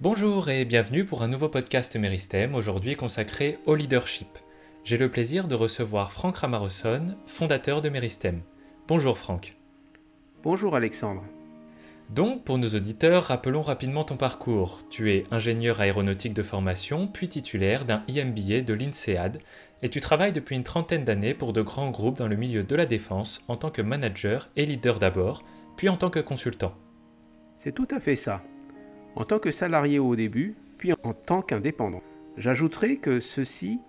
Bonjour et bienvenue pour un nouveau podcast Meristem, aujourd'hui consacré au leadership. J'ai le plaisir de recevoir Franck Ramarosson, fondateur de Meristem. Bonjour Franck. Bonjour Alexandre. Donc, pour nos auditeurs, rappelons rapidement ton parcours. Tu es ingénieur aéronautique de formation, puis titulaire d'un IMBA de l'INSEAD, et tu travailles depuis une trentaine d'années pour de grands groupes dans le milieu de la défense en tant que manager et leader d'abord, puis en tant que consultant. C'est tout à fait ça en tant que salarié au début, puis en tant qu'indépendant. J'ajouterai que ceci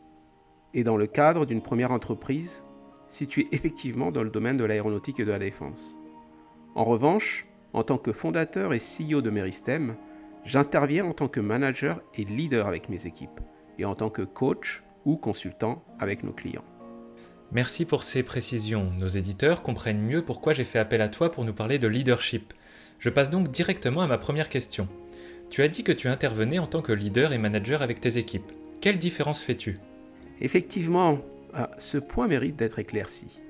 est dans le cadre d'une première entreprise située effectivement dans le domaine de l'aéronautique et de la défense. En revanche, en tant que fondateur et CEO de Meristem, j'interviens en tant que manager et leader avec mes équipes, et en tant que coach ou consultant avec nos clients. Merci pour ces précisions. Nos éditeurs comprennent mieux pourquoi j'ai fait appel à toi pour nous parler de leadership. Je passe donc directement à ma première question. Tu as dit que tu intervenais en tant que leader et manager avec tes équipes. Quelle différence fais-tu? Effectivement, ah, ce point mérite d'être éclairci.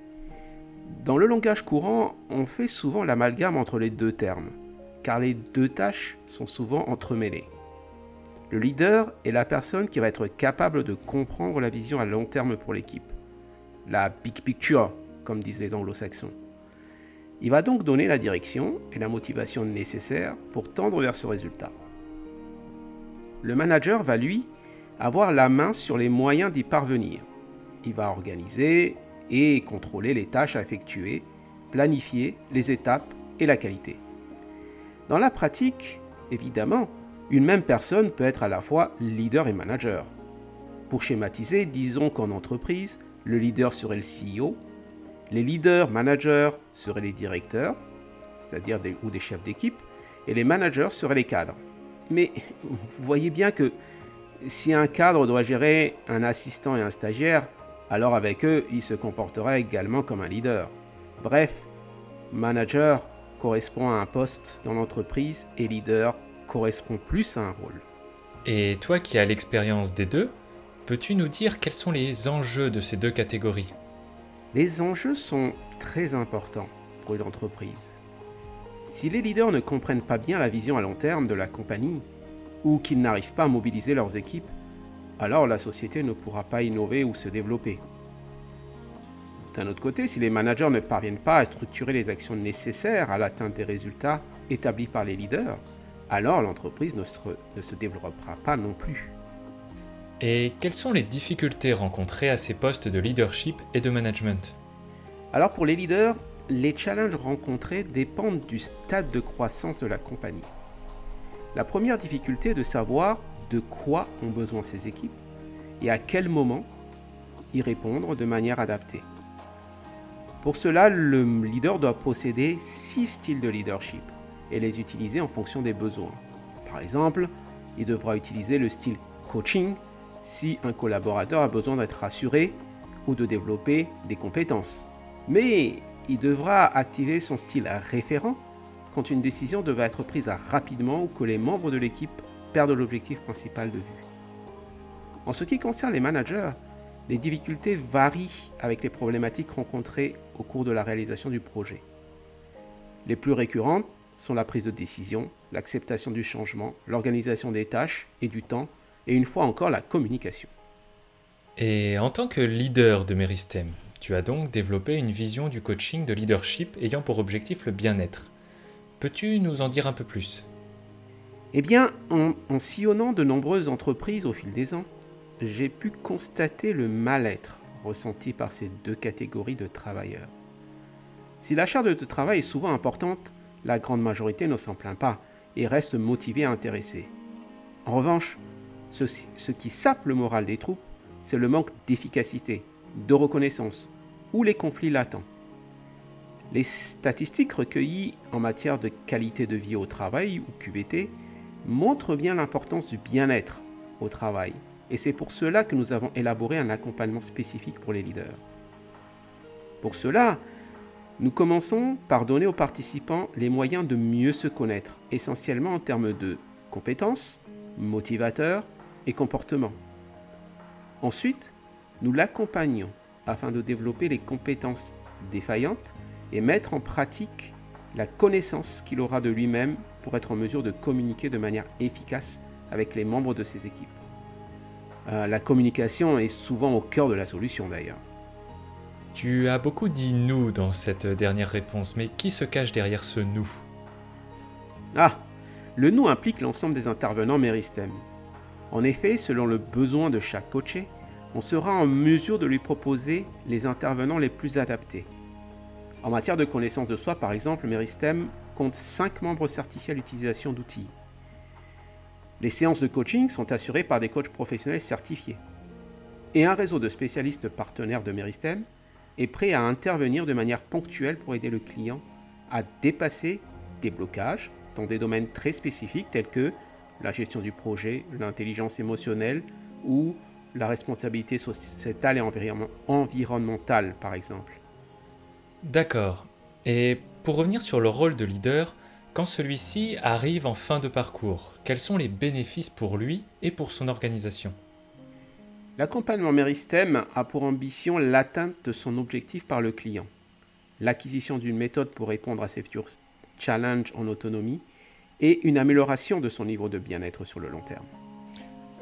Dans le langage courant, on fait souvent l'amalgame entre les deux termes, car les deux tâches sont souvent entremêlées. Le leader est la personne qui va être capable de comprendre la vision à long terme pour l'équipe. La big picture, comme disent les anglo-saxons. Il va donc donner la direction et la motivation nécessaires pour tendre vers ce résultat. Le manager va, lui, avoir la main sur les moyens d'y parvenir. Il va organiser et contrôler les tâches à effectuer, planifier les étapes et la qualité. Dans la pratique, évidemment, une même personne peut être à la fois leader et manager. Pour schématiser, disons qu'en entreprise, le leader serait le CEO, les leaders managers seraient les directeurs, c'est-à-dire ou des chefs d'équipe, et les managers seraient les cadres. Mais vous voyez bien que si un cadre doit gérer un assistant et un stagiaire, alors avec eux, il se comportera également comme un leader. Bref, manager correspond à un poste dans l'entreprise et leader correspond plus à un rôle. Et toi qui as l'expérience des deux, peux-tu nous dire quels sont les enjeux de ces deux catégories? Les enjeux sont très importants pour une entreprise. Si les leaders ne comprennent pas bien la vision à long terme de la compagnie, ou qu'ils n'arrivent pas à mobiliser leurs équipes, alors la société ne pourra pas innover ou se développer. D'un autre côté, si les managers ne parviennent pas à structurer les actions nécessaires à l'atteinte des résultats établis par les leaders, alors l'entreprise ne se, ne se développera pas non plus. Et quelles sont les difficultés rencontrées à ces postes de leadership et de management? Alors pour les leaders, les challenges rencontrés dépendent du stade de croissance de la compagnie. La première difficulté est de savoir de quoi ont besoin ces équipes et à quel moment y répondre de manière adaptée. Pour cela, le leader doit posséder six styles de leadership et les utiliser en fonction des besoins. Par exemple, il devra utiliser le style coaching si un collaborateur a besoin d'être rassuré ou de développer des compétences. Mais il devra activer son style référent quand une décision devait être prise rapidement ou que les membres de l'équipe perdent l'objectif principal de vue. En ce qui concerne les managers, les difficultés varient avec les problématiques rencontrées au cours de la réalisation du projet. Les plus récurrentes sont la prise de décision, l'acceptation du changement, l'organisation des tâches et du temps, et une fois encore la communication. Et en tant que leader de Meristem, tu as donc développé une vision du coaching de leadership ayant pour objectif le bien-être. Peux-tu nous en dire un peu plus? Eh bien, en, sillonnant de nombreuses entreprises au fil des ans, j'ai pu constater le mal-être ressenti par ces deux catégories de travailleurs. Si la charge de travail est souvent importante, la grande majorité ne s'en plaint pas et reste motivée et intéressée. En revanche, ce qui sape le moral des troupes, c'est le manque d'efficacité, de reconnaissance ou les conflits latents. Les statistiques recueillies en matière de qualité de vie au travail ou QVT montrent bien l'importance du bien-être au travail et c'est pour cela que nous avons élaboré un accompagnement spécifique pour les leaders. Pour cela, nous commençons par donner aux participants les moyens de mieux se connaître, essentiellement en termes de compétences, motivateurs et comportements. Ensuite, nous l'accompagnons afin de développer les compétences défaillantes et mettre en pratique la connaissance qu'il aura de lui-même pour être en mesure de communiquer de manière efficace avec les membres de ses équipes. Euh, la communication est souvent au cœur de la solution d'ailleurs. Tu as beaucoup dit nous dans cette dernière réponse, mais qui se cache derrière ce nous? Ah, le nous implique l'ensemble des intervenants Meristem. En effet, selon le besoin de chaque coaché, on sera en mesure de lui proposer les intervenants les plus adaptés. En matière de connaissance de soi, par exemple, Meristem compte 5 membres certifiés à l'utilisation d'outils. Les séances de coaching sont assurées par des coachs professionnels certifiés. Et un réseau de spécialistes partenaires de Meristem est prêt à intervenir de manière ponctuelle pour aider le client à dépasser des blocages dans des domaines très spécifiques tels que la gestion du projet, l'intelligence émotionnelle ou la responsabilité sociétale et environnementale par exemple. D'accord. Et pour revenir sur le rôle de leader, quand celui-ci arrive en fin de parcours, quels sont les bénéfices pour lui et pour son organisation? L'accompagnement Meristem a pour ambition l'atteinte de son objectif par le client, l'acquisition d'une méthode pour répondre à ses futurs challenges en autonomie et une amélioration de son niveau de bien-être sur le long terme.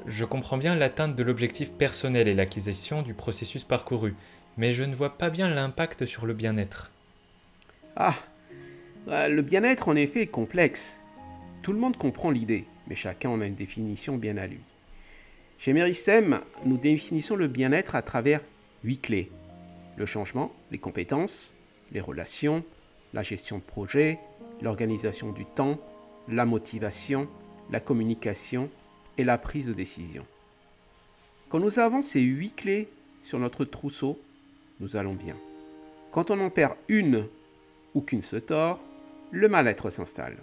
Je comprends bien l'atteinte de l'objectif personnel et l'acquisition du processus parcouru, mais je ne vois pas bien l'impact sur le bien-être. Ah, euh, le bien-être en effet est complexe. Tout le monde comprend l'idée, mais chacun en a une définition bien à lui. Chez Meristem, nous définissons le bien-être à travers huit clés. Le changement, les compétences, les relations, la gestion de projet, l'organisation du temps, la motivation, la communication et la prise de décision. Quand nous avons ces huit clés sur notre trousseau, nous allons bien. Quand on en perd une ou qu'une se tord, le mal-être s'installe.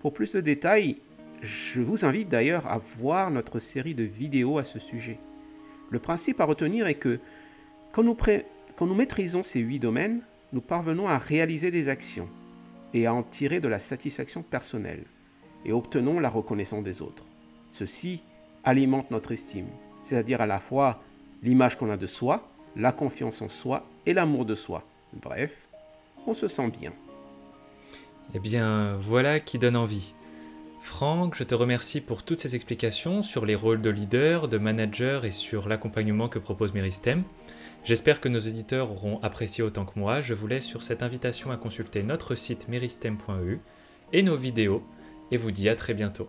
Pour plus de détails, je vous invite d'ailleurs à voir notre série de vidéos à ce sujet. Le principe à retenir est que quand nous, quand nous maîtrisons ces huit domaines, nous parvenons à réaliser des actions et à en tirer de la satisfaction personnelle et obtenons la reconnaissance des autres. Ceci alimente notre estime, c'est-à-dire à la fois l'image qu'on a de soi, la confiance en soi et l'amour de soi. Bref, on se sent bien. Eh bien, voilà qui donne envie. Franck, je te remercie pour toutes ces explications sur les rôles de leader, de manager et sur l'accompagnement que propose Meristem. J'espère que nos éditeurs auront apprécié autant que moi. Je vous laisse sur cette invitation à consulter notre site meristem.eu et nos vidéos et vous dis à très bientôt.